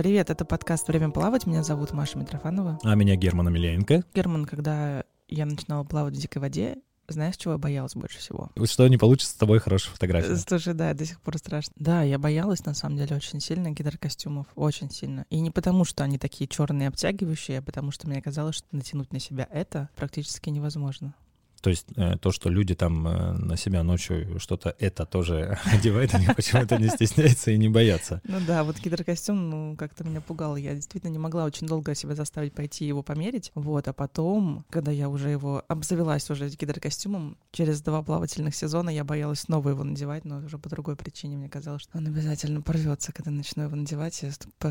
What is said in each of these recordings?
Привет, это подкаст «Время плавать». Меня зовут Маша Митрофанова. А меня Герман Амельяненко. Герман, когда я начинала плавать в дикой воде, знаешь, чего я боялась больше всего? Что не получится с тобой хорошая фотография. Слушай, да, до сих пор страшно. Да, я боялась, на самом деле, очень сильно гидрокостюмов. Очень сильно. И не потому, что они такие черные обтягивающие, а потому что мне казалось, что натянуть на себя это практически невозможно. То есть э, то, что люди там э, на себя ночью что-то это тоже одевают, они почему-то не стесняются и не боятся. Ну да, вот гидрокостюм, ну, как-то меня пугал. Я действительно не могла очень долго себя заставить пойти его померить. Вот, а потом, когда я уже его обзавелась уже гидрокостюмом, через два плавательных сезона я боялась снова его надевать, но уже по другой причине. Мне казалось, что он обязательно порвется, когда начну его надевать.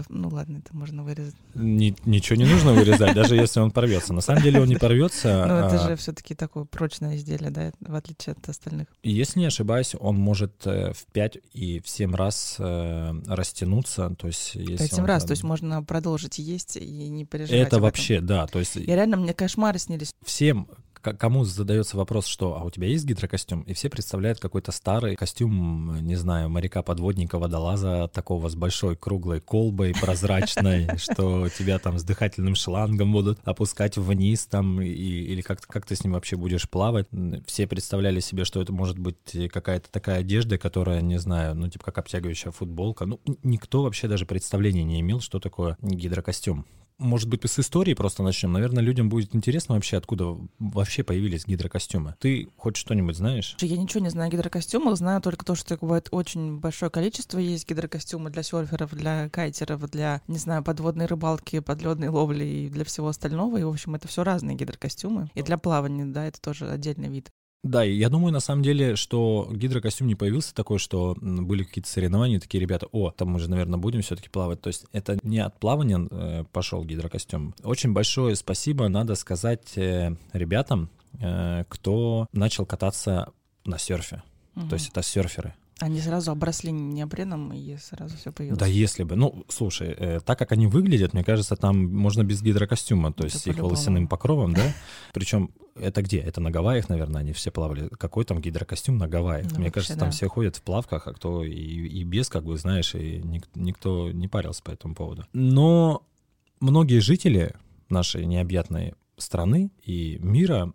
Ну ладно, это можно вырезать. Ничего не нужно вырезать, даже если он порвется. На самом деле он не порвется. Ну это а же все-таки такой прочное изделие, да, в отличие от остальных. Если не ошибаюсь, он может э, в 5 и в 7 раз э, растянуться. То есть, если 5-7 раз, там... то есть можно продолжить есть и не переживать. Это вообще, да. То есть... И реально мне кошмары снились. Всем, кому задается вопрос, что «а у тебя есть гидрокостюм?» И все представляют какой-то старый костюм, не знаю, моряка-подводника, водолаза, такого с большой круглой колбой прозрачной, что тебя там с дыхательным шлангом будут опускать вниз там, или как, как ты с ним вообще будешь плавать. Все представляли себе, что это может быть какая-то такая одежда, которая, не знаю, ну типа как обтягивающая футболка. Ну, никто вообще даже представления не имел, что такое гидрокостюм может быть, с истории просто начнем. Наверное, людям будет интересно вообще, откуда вообще появились гидрокостюмы. Ты хоть что-нибудь знаешь? Я ничего не знаю о гидрокостюмах, знаю только то, что бывает очень большое количество есть гидрокостюмы для серферов, для кайтеров, для, не знаю, подводной рыбалки, подледной ловли и для всего остального. И, в общем, это все разные гидрокостюмы. И для плавания, да, это тоже отдельный вид. Да, я думаю, на самом деле, что гидрокостюм не появился такой, что были какие-то соревнования, такие ребята, о, там мы же, наверное, будем все-таки плавать. То есть это не от плавания э, пошел гидрокостюм. Очень большое спасибо надо сказать э, ребятам, э, кто начал кататься на серфе. Угу. То есть это серферы. Они сразу обросли неопреном, и сразу все появилось. Да, если бы. Ну, слушай, э, так как они выглядят, мне кажется, там можно без гидрокостюма, то это есть их волосяным покровом, да? Причем это где? Это на Гавайях, наверное, они все плавали. Какой там гидрокостюм на Гавайях? Ну, Мне вообще, кажется, там все ходят в плавках, а кто и, и без, как бы, знаешь, и ник, никто не парился по этому поводу. Но многие жители нашей необъятной страны и мира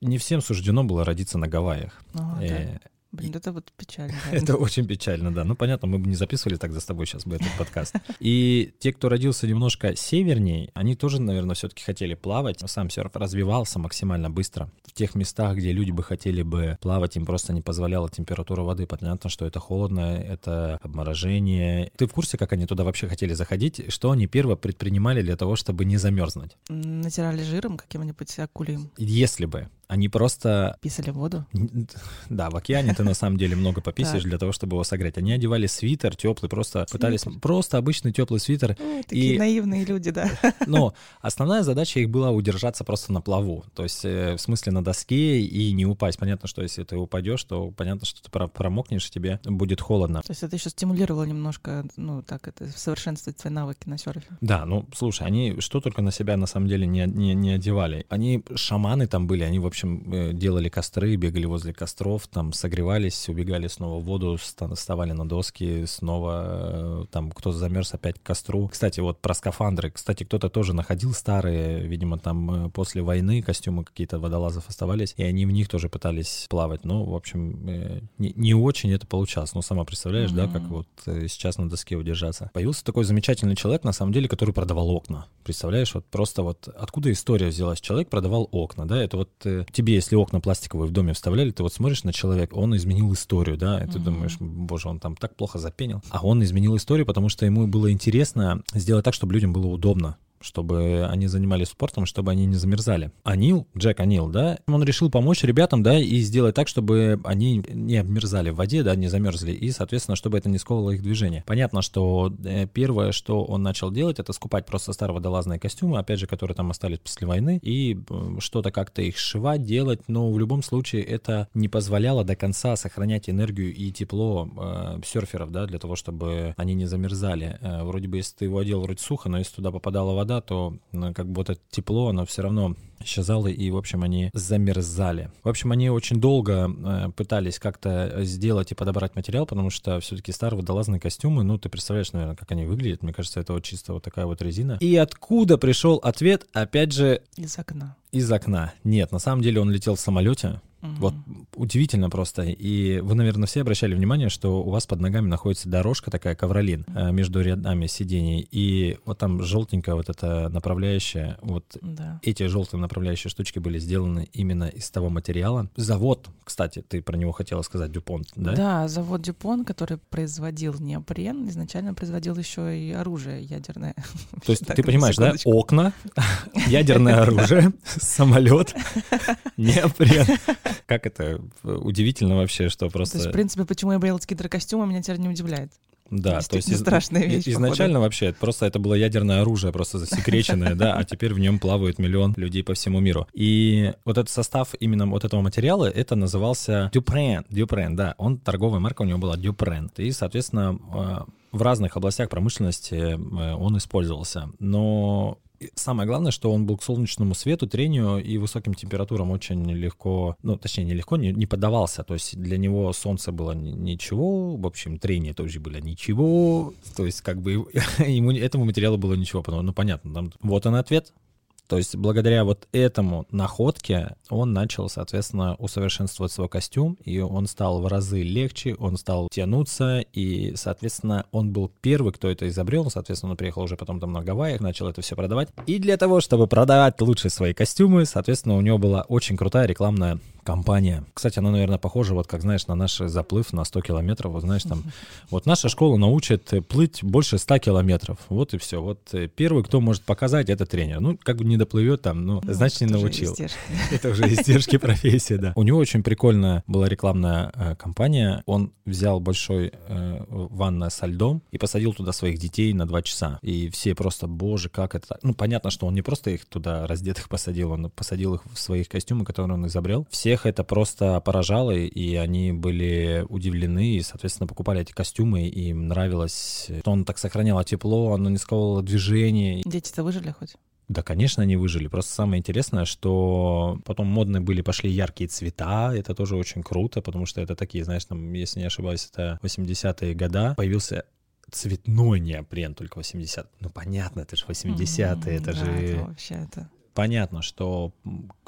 не всем суждено было родиться на Гавайях. О, э, да. Блин, это вот печально. Это очень печально, да. Ну, понятно, мы бы не записывали тогда с тобой сейчас бы этот подкаст. И те, кто родился немножко севернее, они тоже, наверное, все-таки хотели плавать. Сам серф развивался максимально быстро. В тех местах, где люди бы хотели бы плавать, им просто не позволяла температура воды. Понятно, что это холодно, это обморожение. Ты в курсе, как они туда вообще хотели заходить? Что они первое предпринимали для того, чтобы не замерзнуть? Натирали жиром каким-нибудь акулием. Если бы. Они просто... Писали в воду? Да, в океане ты на самом деле много пописываешь для того, чтобы его согреть. Они одевали свитер теплый, просто пытались... Просто обычный теплый свитер. Такие наивные люди, да. Но основная задача их была удержаться просто на плаву. То есть э, в смысле на доске и не упасть. Понятно, что если ты упадешь, то понятно, что ты промокнешь, тебе будет холодно. То есть это еще стимулировало немножко, ну так, это совершенствовать свои навыки на серфе. Да, ну слушай, они что только на себя на самом деле не, не, не одевали. Они шаманы там были, они, в общем, э, делали костры, бегали возле костров, там согревались, убегали снова в воду, вставали на доски, снова э, там кто замерз опять к костру. Кстати, вот про скафандры. Кстати, кто-то тоже находил старые, видимо, там э, после войны костюмы какие-то водолазов оставались, и они в них тоже пытались плавать. Ну, в общем, не, не очень это получалось. Ну, сама представляешь, mm-hmm. да, как вот сейчас на доске удержаться. Появился такой замечательный человек, на самом деле, который продавал окна. Представляешь, вот просто вот откуда история взялась? Человек продавал окна, да, это вот тебе, если окна пластиковые в доме вставляли, ты вот смотришь на человека, он изменил историю, да, и ты mm-hmm. думаешь, боже, он там так плохо запенил. А он изменил историю, потому что ему было интересно сделать так, чтобы людям было удобно чтобы они занимались спортом, чтобы они не замерзали. Анил, Джек Анил, да, он решил помочь ребятам, да, и сделать так, чтобы они не обмерзали в воде, да, не замерзли, и, соответственно, чтобы это не сковывало их движение. Понятно, что э, первое, что он начал делать, это скупать просто старые водолазные костюмы, опять же, которые там остались после войны, и э, что-то как-то их сшивать, делать, но в любом случае это не позволяло до конца сохранять энергию и тепло э, серферов, да, для того, чтобы они не замерзали. Э, вроде бы, если ты его одел вроде сухо, но если туда попадала вода, вода, то как бы вот это тепло, оно все равно исчезало, и, в общем, они замерзали. В общем, они очень долго э, пытались как-то сделать и подобрать материал, потому что все-таки старые водолазные костюмы, ну, ты представляешь, наверное, как они выглядят. Мне кажется, это вот чисто вот такая вот резина. И откуда пришел ответ? Опять же... Из окна. Из окна. Нет, на самом деле он летел в самолете, Угу. Вот удивительно просто. И вы, наверное, все обращали внимание, что у вас под ногами находится дорожка такая, ковролин, угу. между рядами сидений. И вот там желтенькая вот эта направляющая, вот да. эти желтые направляющие штучки были сделаны именно из того материала. Завод, кстати, ты про него хотела сказать, Дюпонт, да? Да, завод Дюпон, который производил неопрен, изначально производил еще и оружие ядерное. То есть ты понимаешь, да? Окна, ядерное оружие, самолет, неопрен. Как это удивительно вообще, что просто... То есть, в принципе, почему я боялась гидрокостюма, меня теперь не удивляет. Да, то есть страшная вещь. Изначально походу. вообще просто это было ядерное оружие, просто засекреченное, да, а теперь в нем плавает миллион людей по всему миру. И вот этот состав именно вот этого материала, это назывался Дюпрен, Дюпрен, да, он торговая марка у него была Дюпрен. И, соответственно, э, в разных областях промышленности э, он использовался. Но самое главное, что он был к солнечному свету, трению и высоким температурам очень легко, ну, точнее, не легко, не, не поддавался. То есть для него солнце было ничего, в общем, трение тоже было ничего. То есть как бы ему, этому материалу было ничего. Ну, понятно, там, вот он ответ. То есть благодаря вот этому находке он начал, соответственно, усовершенствовать свой костюм, и он стал в разы легче, он стал тянуться, и, соответственно, он был первый, кто это изобрел, соответственно, он приехал уже потом там на Гавайях, начал это все продавать. И для того, чтобы продавать лучше свои костюмы, соответственно, у него была очень крутая рекламная компания. Кстати, она, наверное, похожа, вот как, знаешь, на наш заплыв на 100 километров. Вот, знаешь, там, вот наша школа научит плыть больше 100 километров. Вот и все. Вот э, первый, кто может показать, это тренер. Ну, как бы не доплывет там, ну, ну значит, не научил. Это уже издержки профессии, да. У него очень прикольная была рекламная э, кампания. Он взял большой э, ванна со льдом и посадил туда своих детей на два часа. И все просто, боже, как это... Ну, понятно, что он не просто их туда раздетых посадил, он посадил их в своих костюмы, которые он изобрел. Все всех это просто поражало, и они были удивлены, и, соответственно, покупали эти костюмы, и им нравилось, что он так сохранял тепло, оно не сковывало движение. Дети-то выжили хоть? Да, конечно, они выжили. Просто самое интересное, что потом модные были, пошли яркие цвета. Это тоже очень круто, потому что это такие, знаешь, там, если не ошибаюсь, это 80-е года. Появился цветной неопрен только 80 Ну, понятно, это же 80-е, mm-hmm, это да, же... Это вообще это... Понятно, что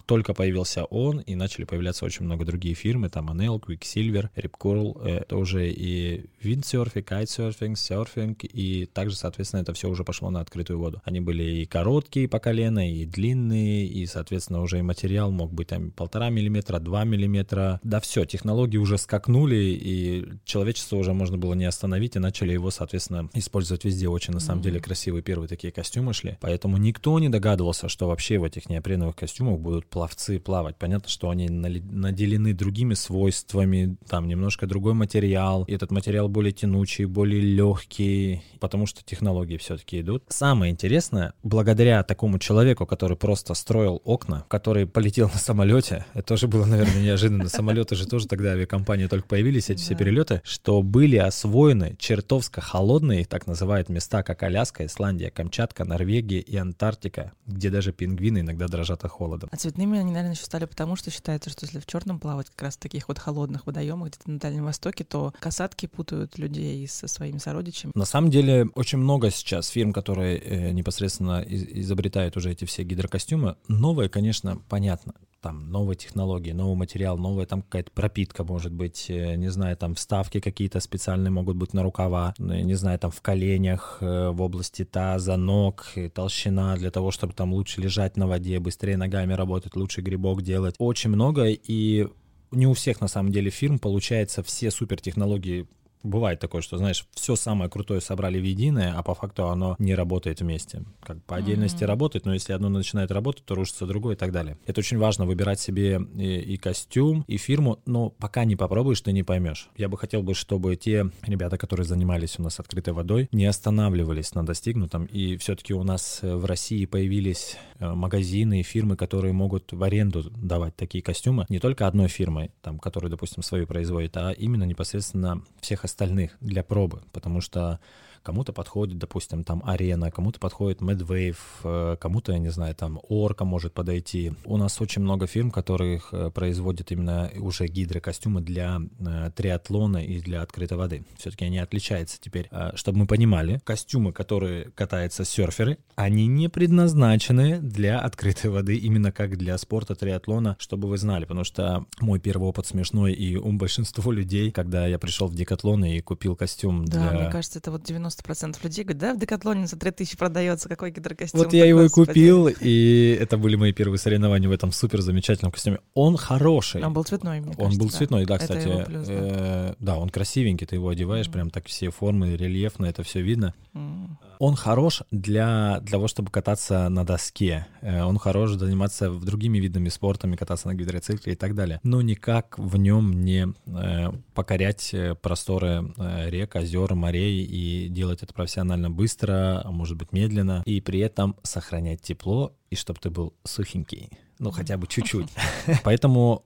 только появился он, и начали появляться очень много другие фирмы, там Anel, Quicksilver, Ripcurl, это уже и windsurfing, kitesurfing, серфинг, и также, соответственно, это все уже пошло на открытую воду. Они были и короткие по колено, и длинные, и, соответственно, уже и материал мог быть там полтора миллиметра, два миллиметра. Да все, технологии уже скакнули, и человечество уже можно было не остановить, и начали его, соответственно, использовать везде. Очень, на самом mm-hmm. деле, красивые первые такие костюмы шли. Поэтому никто не догадывался, что вообще в этих неопреновых костюмах будут пловцы плавать. Понятно, что они наделены другими свойствами, там немножко другой материал, и этот материал более тянучий, более легкий, потому что технологии все-таки идут. Самое интересное, благодаря такому человеку, который просто строил окна, который полетел на самолете, это тоже было, наверное, неожиданно. Самолеты же тоже тогда авиакомпании только появились, эти все перелеты, что были освоены чертовско холодные, так называют места, как Аляска, Исландия, Камчатка, Норвегия и Антарктика, где даже пингвины иногда дрожат от холода. А цветными они, наверное, еще стали потому, что считается, что если в черном плавать как раз в таких вот холодных водоемах где-то на Дальнем Востоке, то касатки путают людей со своими сородичами. На самом деле очень много сейчас фирм, которые э, непосредственно изобретают уже эти все гидрокостюмы. Новые, конечно, понятно там новые технологии, новый материал, новая там какая-то пропитка может быть, э, не знаю, там вставки какие-то специальные могут быть на рукава, ну, не знаю, там в коленях, э, в области таза, ног, толщина для того, чтобы там лучше лежать на воде, быстрее ногами работать, лучше грибок делать. Очень много, и не у всех на самом деле фирм получается все супер технологии Бывает такое, что, знаешь, все самое крутое собрали в единое, а по факту оно не работает вместе. Как по отдельности mm-hmm. работает, но если одно начинает работать, то рушится другое и так далее. Это очень важно выбирать себе и, и костюм, и фирму, но пока не попробуешь, ты не поймешь. Я бы хотел бы, чтобы те ребята, которые занимались у нас открытой водой, не останавливались на достигнутом, и все-таки у нас в России появились э, магазины и фирмы, которые могут в аренду давать такие костюмы, не только одной фирмой, там, которая, допустим, свою производит, а именно непосредственно всех остальных для пробы, потому что Кому-то подходит, допустим, там арена, кому-то подходит Medwave, э, кому-то, я не знаю, там Орка может подойти. У нас очень много фирм, которых э, производят именно уже гидрокостюмы для э, триатлона и для открытой воды. Все-таки они отличаются теперь. Чтобы мы понимали, костюмы, которые катаются серферы, они не предназначены для открытой воды, именно как для спорта триатлона, чтобы вы знали, потому что мой первый опыт смешной, и у большинства людей, когда я пришел в Декатлон и купил костюм да, для... мне кажется, это вот 90% людей говорят, да, в Декатлоне за 3000 продается, какой гидрокостюм. Вот я его и купил, и это были мои первые соревнования в этом супер замечательном костюме. Он хороший. Он был цветной, мне Он кажется, был да. цветной, да, кстати. его плюс, да. Э, Да, он красивенький, ты его одеваешь, прям так все формы, рельефно, это все видно. Он хорош для, для того, чтобы кататься на доске. Э, Он хорош заниматься другими видами спорта, кататься на гидроцикле и так далее. Но никак в нем не э, покорять просторы рек, озер, морей и делать это профессионально быстро, а может быть медленно, и при этом сохранять тепло, и чтобы ты был сухенький. Ну, хотя бы чуть-чуть. Поэтому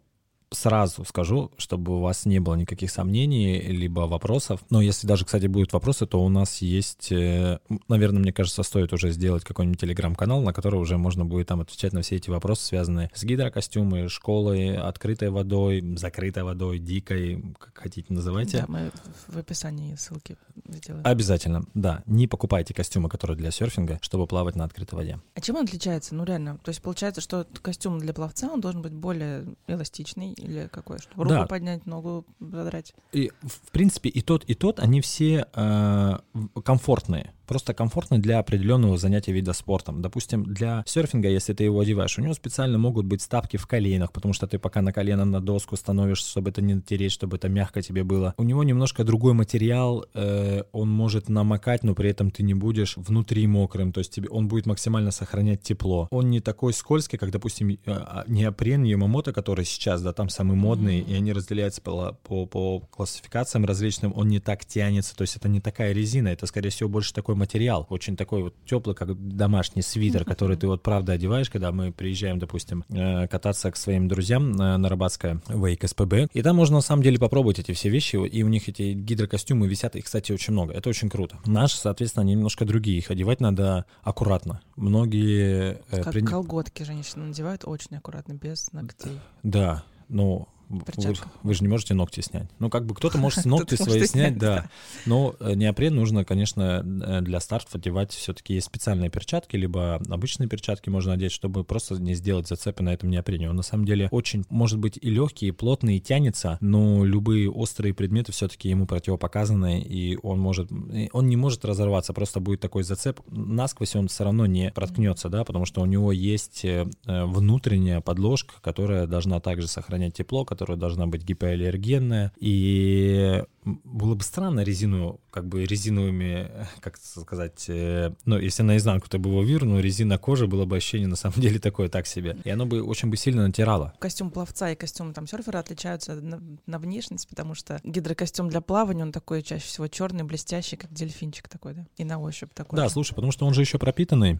сразу скажу, чтобы у вас не было никаких сомнений, либо вопросов. Но если даже, кстати, будут вопросы, то у нас есть, э, наверное, мне кажется, стоит уже сделать какой-нибудь телеграм-канал, на который уже можно будет там отвечать на все эти вопросы, связанные с гидрокостюмой, школой, открытой водой, закрытой водой, дикой, как хотите называйте. Да, мы в описании ссылки сделаем. Обязательно, да. Не покупайте костюмы, которые для серфинга, чтобы плавать на открытой воде. А чем он отличается? Ну, реально. То есть получается, что костюм для пловца, он должен быть более эластичный или какой? Чтобы руку Да. поднять, ногу задрать. И, в принципе, и тот, и тот, они все э, комфортные. Просто комфортны для определенного занятия вида спортом. Допустим, для серфинга, если ты его одеваешь, у него специально могут быть стапки в коленах, потому что ты пока на колено на доску становишься, чтобы это не натереть, чтобы это мягко тебе было. У него немножко другой материал, э, он может намокать, но при этом ты не будешь внутри мокрым, то есть тебе, он будет максимально сохранять тепло. Он не такой скользкий, как, допустим, э, а, неопрен Ямамото, который сейчас, да, там самый модный, и они разделяются по, по, по классификациям различным, он не так тянется, то есть это не такая резина, это, скорее всего, больше такой материал, очень такой вот теплый, как домашний свитер, который ты вот правда одеваешь, когда мы приезжаем, допустим, э, кататься к своим друзьям на, на Рыбацкое Wake SPB, и там можно на самом деле попробовать эти все вещи, и у них эти гидрокостюмы висят, их, кстати, очень много, это очень круто. Наши, соответственно, они немножко другие, их одевать надо аккуратно. Многие... э, Как при- колготки женщины надевают очень аккуратно, без ногтей. Да, ну... Вы, вы же не можете ногти снять. Ну, как бы кто-то может ногти свои снять, да. Но э, неопрен нужно, конечно, э, для стартов одевать все-таки есть специальные перчатки, либо обычные перчатки можно одеть, чтобы просто не сделать зацепы на этом неопрене. Он на самом деле очень, может быть, и легкий, и плотный, и тянется, но любые острые предметы все-таки ему противопоказаны, и он может, он не может разорваться, просто будет такой зацеп. Насквозь он все равно не проткнется, да, потому что у него есть э, внутренняя подложка, которая должна также сохранять тепло, которая должна быть гипоаллергенная, и было бы странно резину, как бы резиновыми, как сказать, э, ну, если наизнанку ты бы его вирнул, резина кожи, было бы ощущение на самом деле такое так себе. И оно бы очень бы сильно натирало. Костюм пловца и костюм там серфера отличаются на, на внешность, потому что гидрокостюм для плавания, он такой чаще всего черный, блестящий, как дельфинчик такой, да? И на ощупь такой. Да, слушай, потому что он же еще пропитанный.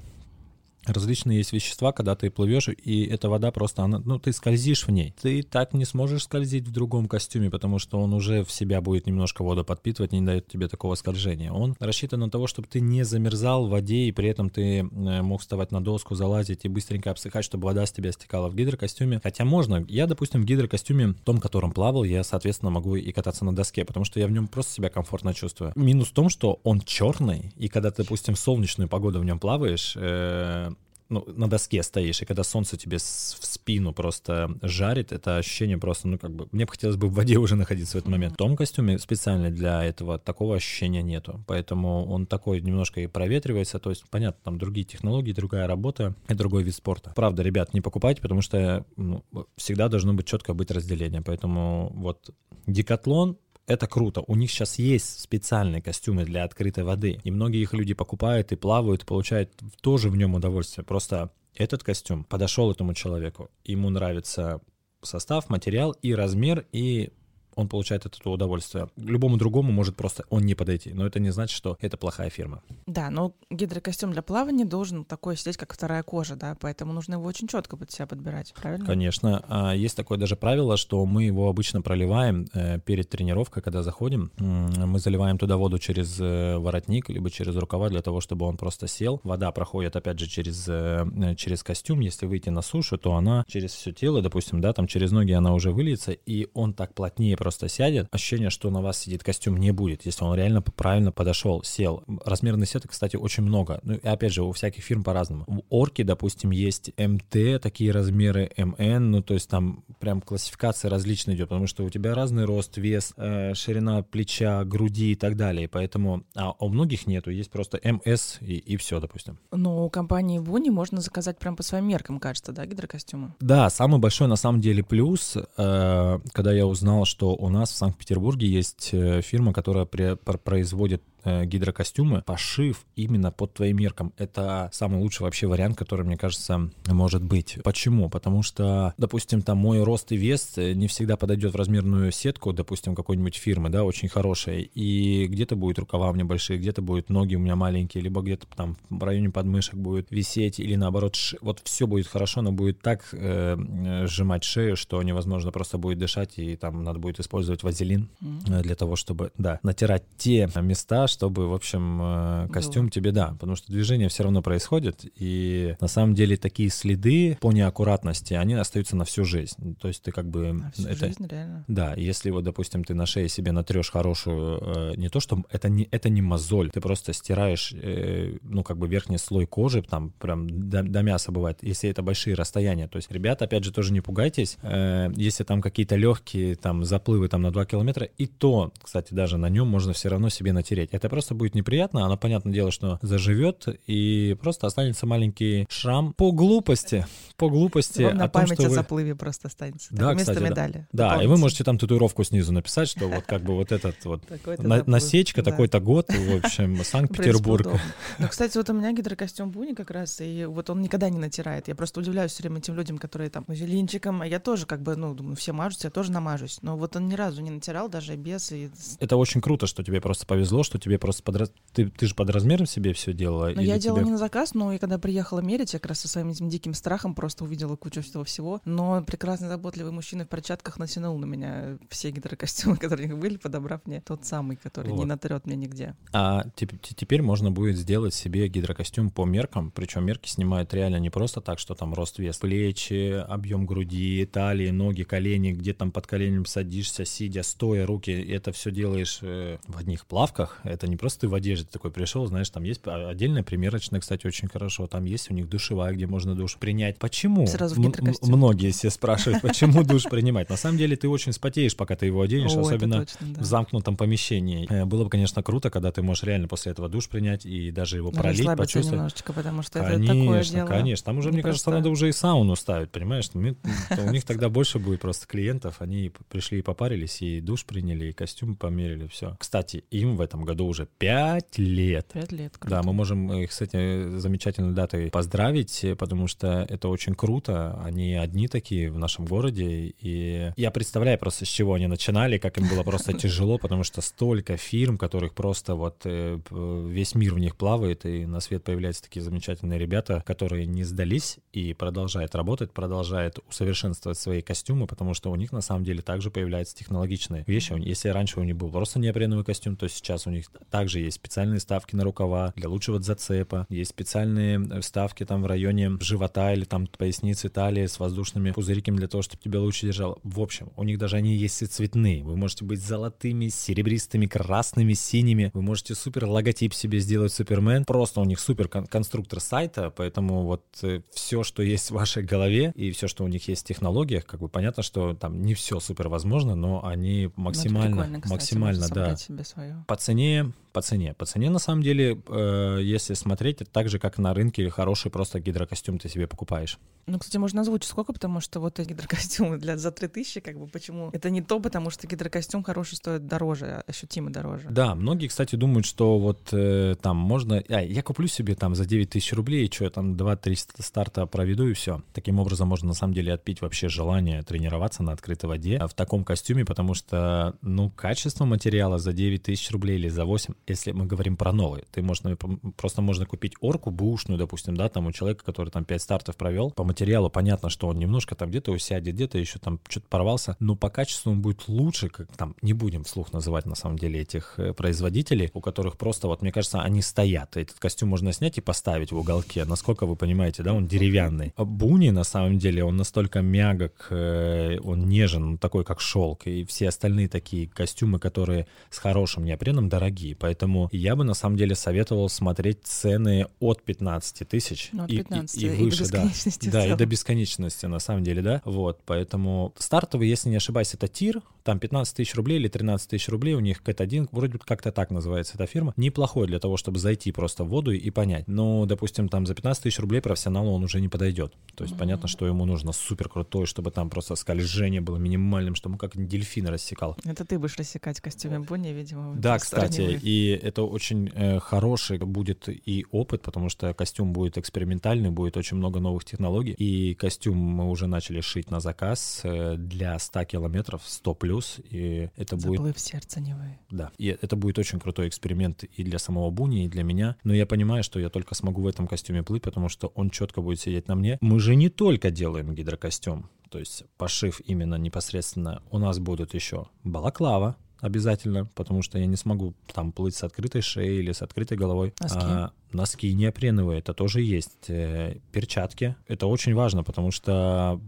Различные есть вещества, когда ты плывешь, и эта вода просто, она, ну, ты скользишь в ней. Ты так не сможешь скользить в другом костюме, потому что он уже в себя будет немножко воду подпитывать, не дает тебе такого скольжения. Он рассчитан на того, чтобы ты не замерзал в воде, и при этом ты э, мог вставать на доску, залазить и быстренько обсыхать, чтобы вода с тебя стекала в гидрокостюме. Хотя можно. Я, допустим, в гидрокостюме, том, котором плавал, я, соответственно, могу и кататься на доске, потому что я в нем просто себя комфортно чувствую. Минус в том, что он черный, и когда ты, допустим, в солнечную погоду в нем плаваешь, э, ну, на доске стоишь, и когда солнце тебе в спину просто жарит, это ощущение просто, ну, как бы, мне бы хотелось бы в воде уже находиться в этот момент. В том костюме специально для этого такого ощущения нету, поэтому он такой немножко и проветривается, то есть, понятно, там другие технологии, другая работа и другой вид спорта. Правда, ребят, не покупайте, потому что ну, всегда должно быть четко быть разделение, поэтому вот Декатлон это круто. У них сейчас есть специальные костюмы для открытой воды. И многие их люди покупают и плавают, получают тоже в нем удовольствие. Просто этот костюм подошел этому человеку. Ему нравится состав, материал и размер, и он получает от этого удовольствие. Любому другому может просто он не подойти, но это не значит, что это плохая фирма. Да, но гидрокостюм для плавания должен такой сидеть, как вторая кожа, да, поэтому нужно его очень четко под себя подбирать, правильно? Конечно. А есть такое даже правило, что мы его обычно проливаем э, перед тренировкой, когда заходим. Мы заливаем туда воду через э, воротник, либо через рукава для того, чтобы он просто сел. Вода проходит, опять же, через, э, через костюм. Если выйти на сушу, то она через все тело, допустим, да, там через ноги она уже выльется, и он так плотнее просто сядет. Ощущение, что на вас сидит костюм, не будет, если он реально правильно подошел, сел. Размерных сеток, кстати, очень много. Ну, и опять же, у всяких фирм по-разному. У Орки, допустим, есть МТ, такие размеры, МН, ну, то есть там прям классификация различная идет, потому что у тебя разный рост, вес, э, ширина плеча, груди и так далее. Поэтому, а у многих нету, есть просто МС и, и все, допустим. Но у компании Буни можно заказать прям по своим меркам, кажется, да, гидрокостюмы? Да, самый большой на самом деле плюс, э, когда я узнал, что у нас в Санкт-Петербурге есть э, фирма, которая производит гидрокостюмы, пошив именно под твоим меркам. Это самый лучший вообще вариант, который, мне кажется, может быть. Почему? Потому что, допустим, там мой рост и вес не всегда подойдет в размерную сетку, допустим, какой-нибудь фирмы, да, очень хорошей, и где-то будет рукава у меня большие, где-то будут ноги у меня маленькие, либо где-то там в районе подмышек будет висеть, или наоборот, ш... вот все будет хорошо, но будет так э, сжимать шею, что невозможно просто будет дышать, и там надо будет использовать вазелин mm-hmm. для того, чтобы, да, натирать те места, чтобы, в общем, э, костюм Было. тебе, да, потому что движение все равно происходит, и на самом деле такие следы по неаккуратности, они остаются на всю жизнь. То есть ты как бы... На всю это, жизнь, реально. Да, если вот, допустим, ты на шее себе натрешь хорошую, э, не то, что это не, это не мозоль, ты просто стираешь, э, ну, как бы верхний слой кожи, там прям до, до мяса бывает, если это большие расстояния. То есть, ребята, опять же, тоже не пугайтесь, если там какие-то легкие там заплывы там на 2 километра, и то, кстати, даже на нем можно все равно себе натереть это просто будет неприятно, она, понятное дело, что заживет, и просто останется маленький шрам по глупости, по глупости. Вам на память том, о вы... заплыве просто останется. Да, так, вместо кстати, медали. Да, да и вы можете там татуировку снизу написать, что вот как бы вот этот вот насечка, такой-то год, в общем, Санкт-Петербург. Ну, кстати, вот у меня гидрокостюм Буни как раз, и вот он никогда не натирает. Я просто удивляюсь все время тем людям, которые там зеленчиком, а я тоже как бы, ну, думаю, все мажутся, я тоже намажусь. Но вот он ни разу не натирал, даже без. И... Это очень круто, что тебе просто повезло, что тебе тебе просто под... Ты, ты же под размером себе все делала? Ну, я делала тебе... не на заказ, но и когда приехала мерить, я как раз со своим этим диким страхом просто увидела кучу всего всего. Но прекрасный, заботливый мужчина в перчатках натянул на меня все гидрокостюмы, которые у них были, подобрав мне тот самый, который вот. не натрет мне нигде. А теперь можно будет сделать себе гидрокостюм по меркам, причем мерки снимают реально не просто так, что там рост вес, плечи, объем груди, талии, ноги, колени, где там под коленем садишься, сидя, стоя, руки, это все делаешь э, в одних плавках, это не просто ты в одежде такой пришел, знаешь, там есть отдельная примерочная, кстати, очень хорошо, там есть у них душевая, где можно душ принять. Почему? Сразу в Многие все спрашивают, почему душ принимать. На самом деле ты очень спотеешь, пока ты его оденешь, особенно в замкнутом помещении. Э, было бы, конечно, круто, когда ты можешь реально после этого душ принять и даже его пролить, почувствовать. немножечко, потому что это такое дело. Конечно, там уже, мне кажется, надо уже и сауну ставить, понимаешь? У них тогда больше будет просто клиентов, они пришли и попарились, и душ приняли, и костюм померили, все. Кстати, им в этом году уже пять лет. Пять лет, круто. Да, мы можем их с этой замечательной датой поздравить, потому что это очень круто. Они одни такие в нашем городе, и я представляю просто, с чего они начинали, как им было просто тяжело, потому что столько фирм, которых просто вот э, весь мир в них плавает, и на свет появляются такие замечательные ребята, которые не сдались и продолжают работать, продолжают усовершенствовать свои костюмы, потому что у них на самом деле также появляются технологичные вещи. Если раньше у них был просто неопреновый костюм, то сейчас у них также есть специальные ставки на рукава для лучшего зацепа, есть специальные вставки там в районе живота или там поясницы, талии с воздушными пузыриками для того, чтобы тебя лучше держало. В общем, у них даже они есть и цветные. Вы можете быть золотыми, серебристыми, красными, синими. Вы можете супер логотип себе сделать Супермен. Просто у них супер кон- конструктор сайта, поэтому вот э, все, что есть в вашей голове и все, что у них есть в технологиях, как бы понятно, что там не все супер возможно, но они максимально, ну, кстати, максимально, да. По цене по цене. По цене, на самом деле, э, если смотреть, это так же, как на рынке хороший просто гидрокостюм ты себе покупаешь. Ну, кстати, можно озвучить сколько, потому что вот гидрокостюмы для за 3000, как бы почему? Это не то, потому что гидрокостюм хороший стоит дороже, ощутимо дороже. Да, многие, кстати, думают, что вот э, там можно... А, я куплю себе там за 9000 рублей, и что, я там 2-3 старта проведу, и все. Таким образом можно, на самом деле, отпить вообще желание тренироваться на открытой воде в таком костюме, потому что, ну, качество материала за 9000 рублей или за 8 если мы говорим про новые. Ты можно, просто можно купить орку бушную, допустим, да, там у человека, который там 5 стартов провел. По материалу понятно, что он немножко там где-то усядет, где-то еще там что-то порвался, но по качеству он будет лучше, как там, не будем вслух называть на самом деле этих э, производителей, у которых просто, вот мне кажется, они стоят. Этот костюм можно снять и поставить в уголке. Насколько вы понимаете, да, он деревянный. А Буни, на самом деле, он настолько мягок, э, он нежен, он такой, как шелк. И все остальные такие костюмы, которые с хорошим неопреном, дорогие. Поэтому Поэтому я бы на самом деле советовал смотреть цены от 15 тысяч ну, и, и, и выше, и до бесконечности. Да, да и до бесконечности на самом деле, да. Вот, поэтому стартовый, если не ошибаюсь, это тир, там 15 тысяч рублей или 13 тысяч рублей, у них Кэт 1, вроде как-то так называется эта фирма, неплохой для того, чтобы зайти просто в воду и понять. Но, допустим, там за 15 тысяч рублей профессионалу он уже не подойдет. То есть mm-hmm. понятно, что ему нужно супер крутой, чтобы там просто скольжение было минимальным, чтобы он как дельфин рассекал. Это ты будешь рассекать в костюме Бонни, видимо. Да, кстати, и это очень э, хороший будет и опыт, потому что костюм будет экспериментальный, будет очень много новых технологий. И костюм мы уже начали шить на заказ э, для 100 километров, 100 плюс. И это Заплыв будет... в сердце не вы. Да, и это будет очень крутой эксперимент и для самого Буни, и для меня. Но я понимаю, что я только смогу в этом костюме плыть, потому что он четко будет сидеть на мне. Мы же не только делаем гидрокостюм, то есть пошив именно непосредственно, у нас будут еще балаклава, обязательно, потому что я не смогу там плыть с открытой шеей или с открытой головой. Носки, а, носки неопреновые, это тоже есть. Э, перчатки, это очень важно, потому что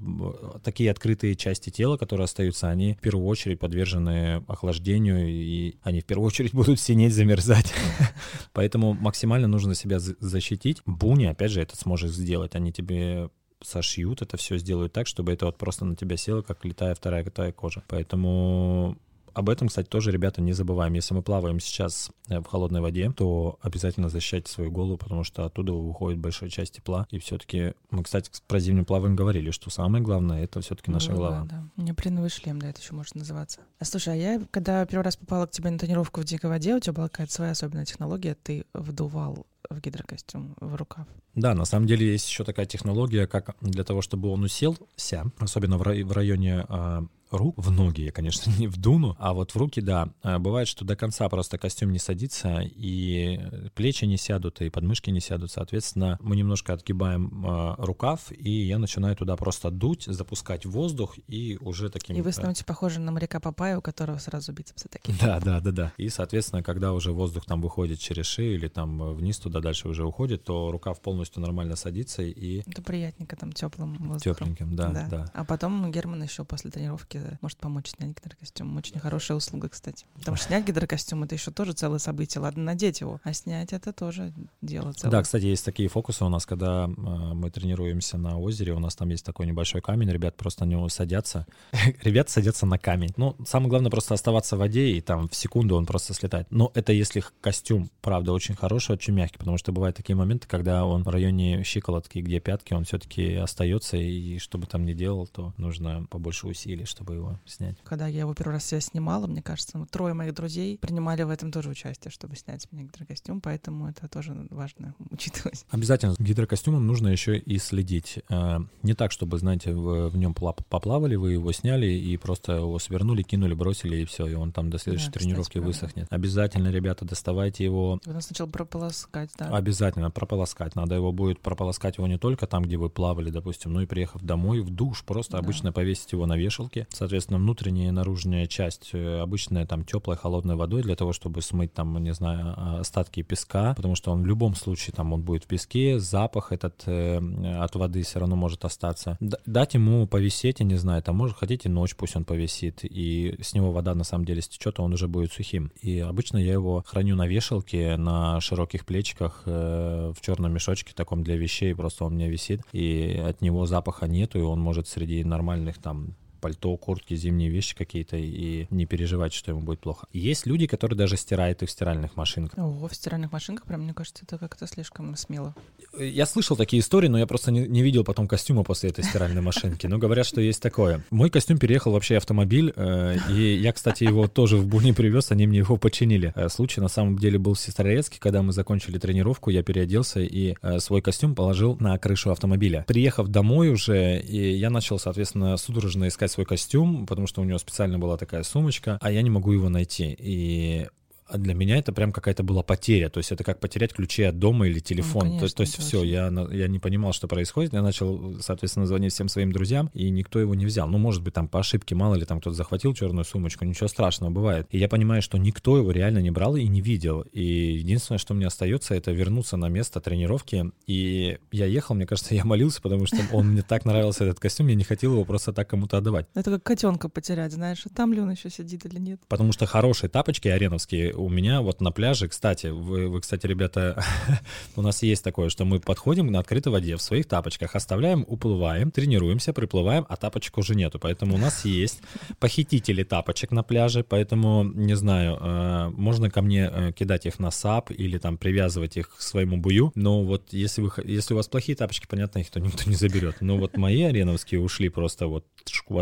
такие открытые части тела, которые остаются, они в первую очередь подвержены охлаждению, и они в первую очередь будут синеть, замерзать. Поэтому максимально нужно себя защитить. Буни, опять же, это сможет сделать. Они тебе сошьют это все, сделают так, чтобы это вот просто на тебя село, как летая вторая готовая кожа. Поэтому об этом, кстати, тоже, ребята, не забываем. Если мы плаваем сейчас э, в холодной воде, то обязательно защищайте свою голову, потому что оттуда выходит большая часть тепла. И все-таки мы, кстати, про зимнее плавание говорили, что самое главное это все-таки наша ну, голова. Да, да. Неопреновый шлем, да, это еще может называться. А слушай, а я, когда первый раз попала к тебе на тренировку в дикой воде, у тебя была какая-то своя особенная технология, ты вдувал в гидрокостюм в рукав. Да, на самом деле есть еще такая технология, как для того, чтобы он уселся, особенно в районе а, рук, в ноги, я, конечно, не в дуну, а вот в руки, да. А, бывает, что до конца просто костюм не садится, и плечи не сядут, и подмышки не сядут. Соответственно, мы немножко отгибаем э, рукав, и я начинаю туда просто дуть, запускать воздух, и уже таким... И вы становитесь похожи на моряка Папая, у которого сразу бицепсы такие. Да, да, да, да. И, соответственно, когда уже воздух там выходит через шею или там вниз туда дальше уже уходит, то рукав полностью нормально садится, и... Это приятненько там теплым воздухом. Тепленьким, да, да, да. А потом Герман еще после тренировки может помочь снять гидрокостюм. Очень хорошая услуга, кстати. Потому что снять гидрокостюм — это еще тоже целое событие. Ладно, надеть его, а снять — это тоже дело целое. Да, кстати, есть такие фокусы у нас, когда э, мы тренируемся на озере, у нас там есть такой небольшой камень, ребят просто на него садятся. ребят садятся на камень. Ну, самое главное просто оставаться в воде, и там в секунду он просто слетает. Но это если костюм, правда, очень хороший, очень мягкий, потому что бывают такие моменты, когда он в районе щиколотки, где пятки, он все-таки остается, и что бы там ни делал, то нужно побольше усилий, чтобы его снять. Когда я его первый раз себя снимала, мне кажется, ну, трое моих друзей принимали в этом тоже участие, чтобы снять с меня гидрокостюм, поэтому это тоже важно учитывать. Обязательно гидрокостюмом нужно еще и следить. Э, не так, чтобы, знаете, в, в нем поплавали, вы его сняли и просто его свернули, кинули, бросили, и все, и он там до следующей да, тренировки кстати, высохнет. Обязательно, ребята, доставайте его. Надо сначала прополоскать, да? Обязательно прополоскать. Надо его будет прополоскать его не только там, где вы плавали, допустим, но и приехав домой в душ, просто да. обычно повесить его на вешалке. Соответственно, внутренняя и наружная часть э, обычная там теплой, холодной водой для того, чтобы смыть там, не знаю, а, остатки песка, потому что он в любом случае там он будет в песке, запах этот э, от воды все равно может остаться. Д- дать ему повисеть, я не знаю, там может хотите ночь, пусть он повисит, и с него вода на самом деле стечет, а он уже будет сухим. И обычно я его храню на вешалке, на широких плечиках, э, в черном мешочке таком для вещей, просто он у меня висит, и от него запаха нету, и он может среди нормальных там пальто, куртки, зимние вещи какие-то и не переживать, что ему будет плохо. Есть люди, которые даже стирают их в стиральных машинках. О, в стиральных машинках, прям, мне кажется, это как-то слишком смело. Я слышал такие истории, но я просто не, не видел потом костюма после этой стиральной машинки. Но говорят, что есть такое. Мой костюм переехал вообще автомобиль, э, и я, кстати, его тоже в Буни привез, они мне его починили. Э, случай на самом деле был в Сестрорецке, когда мы закончили тренировку, я переоделся и э, свой костюм положил на крышу автомобиля. Приехав домой уже, и я начал, соответственно, судорожно искать свой костюм, потому что у него специально была такая сумочка, а я не могу его найти. И для меня это прям какая-то была потеря. То есть это как потерять ключи от дома или телефон. Ну, конечно, то, то есть все, я, я не понимал, что происходит. Я начал, соответственно, звонить всем своим друзьям, и никто его не взял. Ну, может быть, там по ошибке, мало ли там кто-то захватил черную сумочку, ничего страшного бывает. И я понимаю, что никто его реально не брал и не видел. И единственное, что мне остается, это вернуться на место тренировки. И я ехал, мне кажется, я молился, потому что он мне так нравился, этот костюм, я не хотел его просто так кому-то отдавать. Это как котенка потерять, знаешь, там ли он еще сидит или нет. Потому что хорошие тапочки ареновские у меня вот на пляже, кстати, вы, вы кстати, ребята, у нас есть такое, что мы подходим на открытой воде в своих тапочках, оставляем, уплываем, тренируемся, приплываем, а тапочек уже нету. Поэтому у нас есть похитители тапочек на пляже, поэтому, не знаю, э, можно ко мне э, кидать их на сап или там привязывать их к своему бую, но вот если, вы, если у вас плохие тапочки, понятно, их то никто не заберет. Но вот мои ареновские ушли просто вот,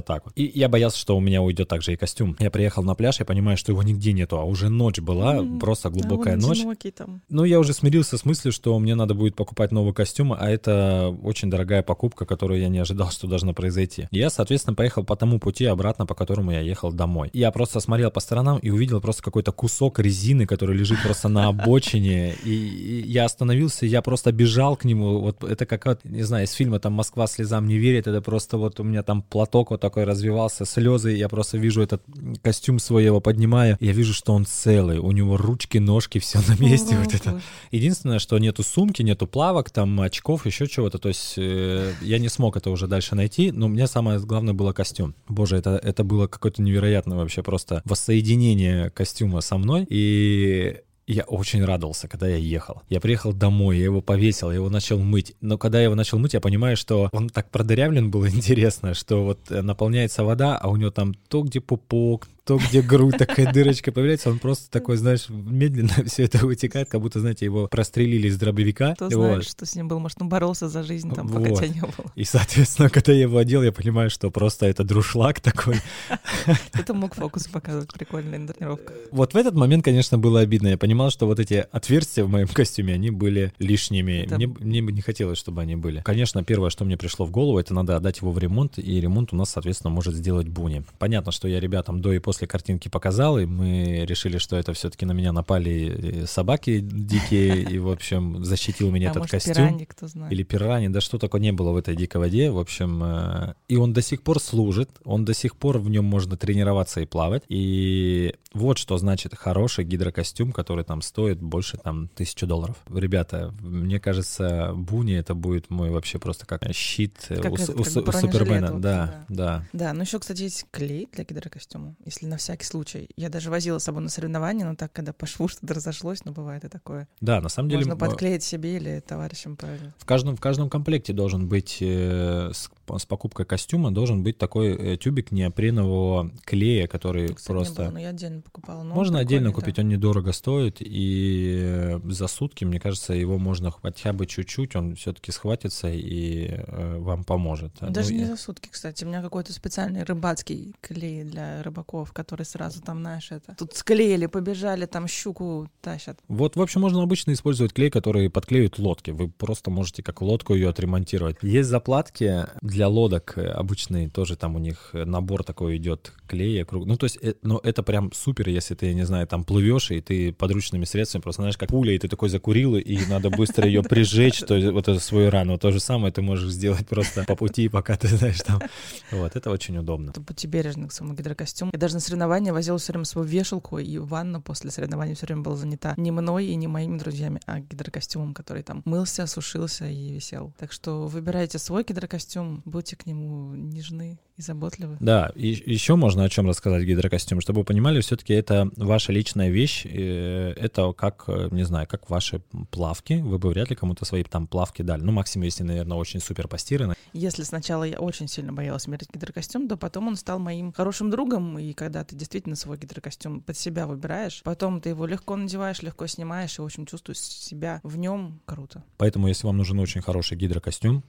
так вот. И я боялся, что у меня уйдет также и костюм. Я приехал на пляж, я понимаю, что его нигде нету, а уже ночь была, mm-hmm. просто глубокая а ночь. Там. Ну, я уже смирился с мыслью, что мне надо будет покупать новый костюм, а это очень дорогая покупка, которую я не ожидал, что должна произойти. Я, соответственно, поехал по тому пути обратно, по которому я ехал домой. Я просто смотрел по сторонам и увидел просто какой-то кусок резины, который лежит просто на обочине. И я остановился, я просто бежал к нему. Вот это как, не знаю, из фильма там «Москва слезам не верит», это просто вот у меня там платок вот такой развивался, слезы, я просто вижу этот костюм свой, его поднимаю, я вижу, что он целый, у него ручки, ножки, все на месте. вот это. Единственное, что нету сумки, нету плавок, там очков, еще чего-то. То есть э, я не смог это уже дальше найти, но мне самое главное было костюм. Боже, это, это было какое-то невероятное вообще просто воссоединение костюма со мной. И я очень радовался, когда я ехал. Я приехал домой, я его повесил, я его начал мыть. Но когда я его начал мыть, я понимаю, что он так продырявлен был интересно, что вот э, наполняется вода, а у него там то где пупок, то, где грудь, такая дырочка появляется, он просто такой, знаешь, медленно все это вытекает, как будто, знаете, его прострелили из дробовика. Кто знает, вот. что с ним был, может, он боролся за жизнь там, вот. пока тебя не было. И, соответственно, когда я его одел, я понимаю, что просто это друшлаг такой. Это мог фокус показывать прикольная на тренировках. Вот в этот момент, конечно, было обидно. Я понимал, что вот эти отверстия в моем костюме, они были лишними. Мне, мне бы не хотелось, чтобы они были. Конечно, первое, что мне пришло в голову, это надо отдать его в ремонт, и ремонт у нас, соответственно, может сделать Буни. Понятно, что я ребятам до и после после картинки показал, и мы решили, что это все-таки на меня напали собаки дикие, и, в общем, защитил меня этот костюм. Пираньи, кто знает. Или пираньи, да что такое не было в этой дикой воде, в общем. Э, и он до сих пор служит, он до сих пор в нем можно тренироваться и плавать, и вот что значит хороший гидрокостюм, который там стоит больше там тысячи долларов. Ребята, мне кажется, Буни это будет мой вообще просто как щит как у, это, у, у Супермена. Да, да, да. Да, ну еще, кстати, есть клей для гидрокостюма, если на всякий случай. Я даже возила с собой на соревнования, но так, когда по шву что-то разошлось, но бывает и такое. Да, на самом деле... Можно подклеить себе или товарищам правильно. В каждом, в каждом комплекте должен быть э, с, покупкой костюма должен быть такой э, тюбик неопренового клея, который Кстати, просто... Не было, но я отдельно покупала. Но можно отдельно купить, да. он недорого стоит, и э, за сутки, мне кажется, его можно хотя бы чуть-чуть, он все-таки схватится и э, вам поможет. Даже ну, не и... за сутки, кстати. У меня какой-то специальный рыбацкий клей для рыбаков, который сразу там, знаешь, это... Тут склеили, побежали, там щуку тащат. Вот, в общем, можно обычно использовать клей, который подклеивает лодки. Вы просто можете как лодку ее отремонтировать. Есть заплатки для лодок э, обычные, тоже там у них набор такой идет клея. Круг... Ну, то есть, но это прям супер, если ты, не знаю, там плывешь, и ты подручными средствами просто знаешь, как пуля, и ты такой закурил, и надо быстро ее прижечь, то есть вот эту свою рану. То же самое ты можешь сделать просто по пути, пока ты знаешь там. Вот, это очень удобно. Бережны к своему гидрокостюму. Я даже на соревнования возил все время свою вешалку, и ванна после соревнований все время была занята не мной и не моими друзьями, а гидрокостюмом, который там мылся, сушился и висел. Так что выбирайте свой гидрокостюм, будьте к нему нежны и заботливы. Да, и еще можно о чем рассказать гидрокостюм, чтобы вы понимали, все-таки это ваша личная вещь, это как, э, не знаю, как ваши плавки, вы бы вряд ли кому-то свои там плавки дали, ну максимум, если, наверное, очень супер постираны. Если сначала я очень сильно боялась мерить гидрокостюм, то потом он стал моим хорошим другом, и когда ты действительно свой гидрокостюм под себя выбираешь, потом ты его легко надеваешь, легко снимаешь, и, в общем, чувствуешь себя в нем круто. Поэтому, если вам нужен очень хороший гидрокостюм,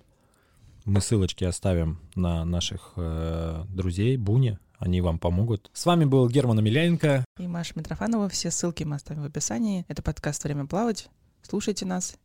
мы ссылочки оставим на наших э, друзей Буни, они вам помогут. С вами был Герман Амеляенко. И Маша Митрофанова. Все ссылки мы оставим в описании. Это подкаст «Время плавать». Слушайте нас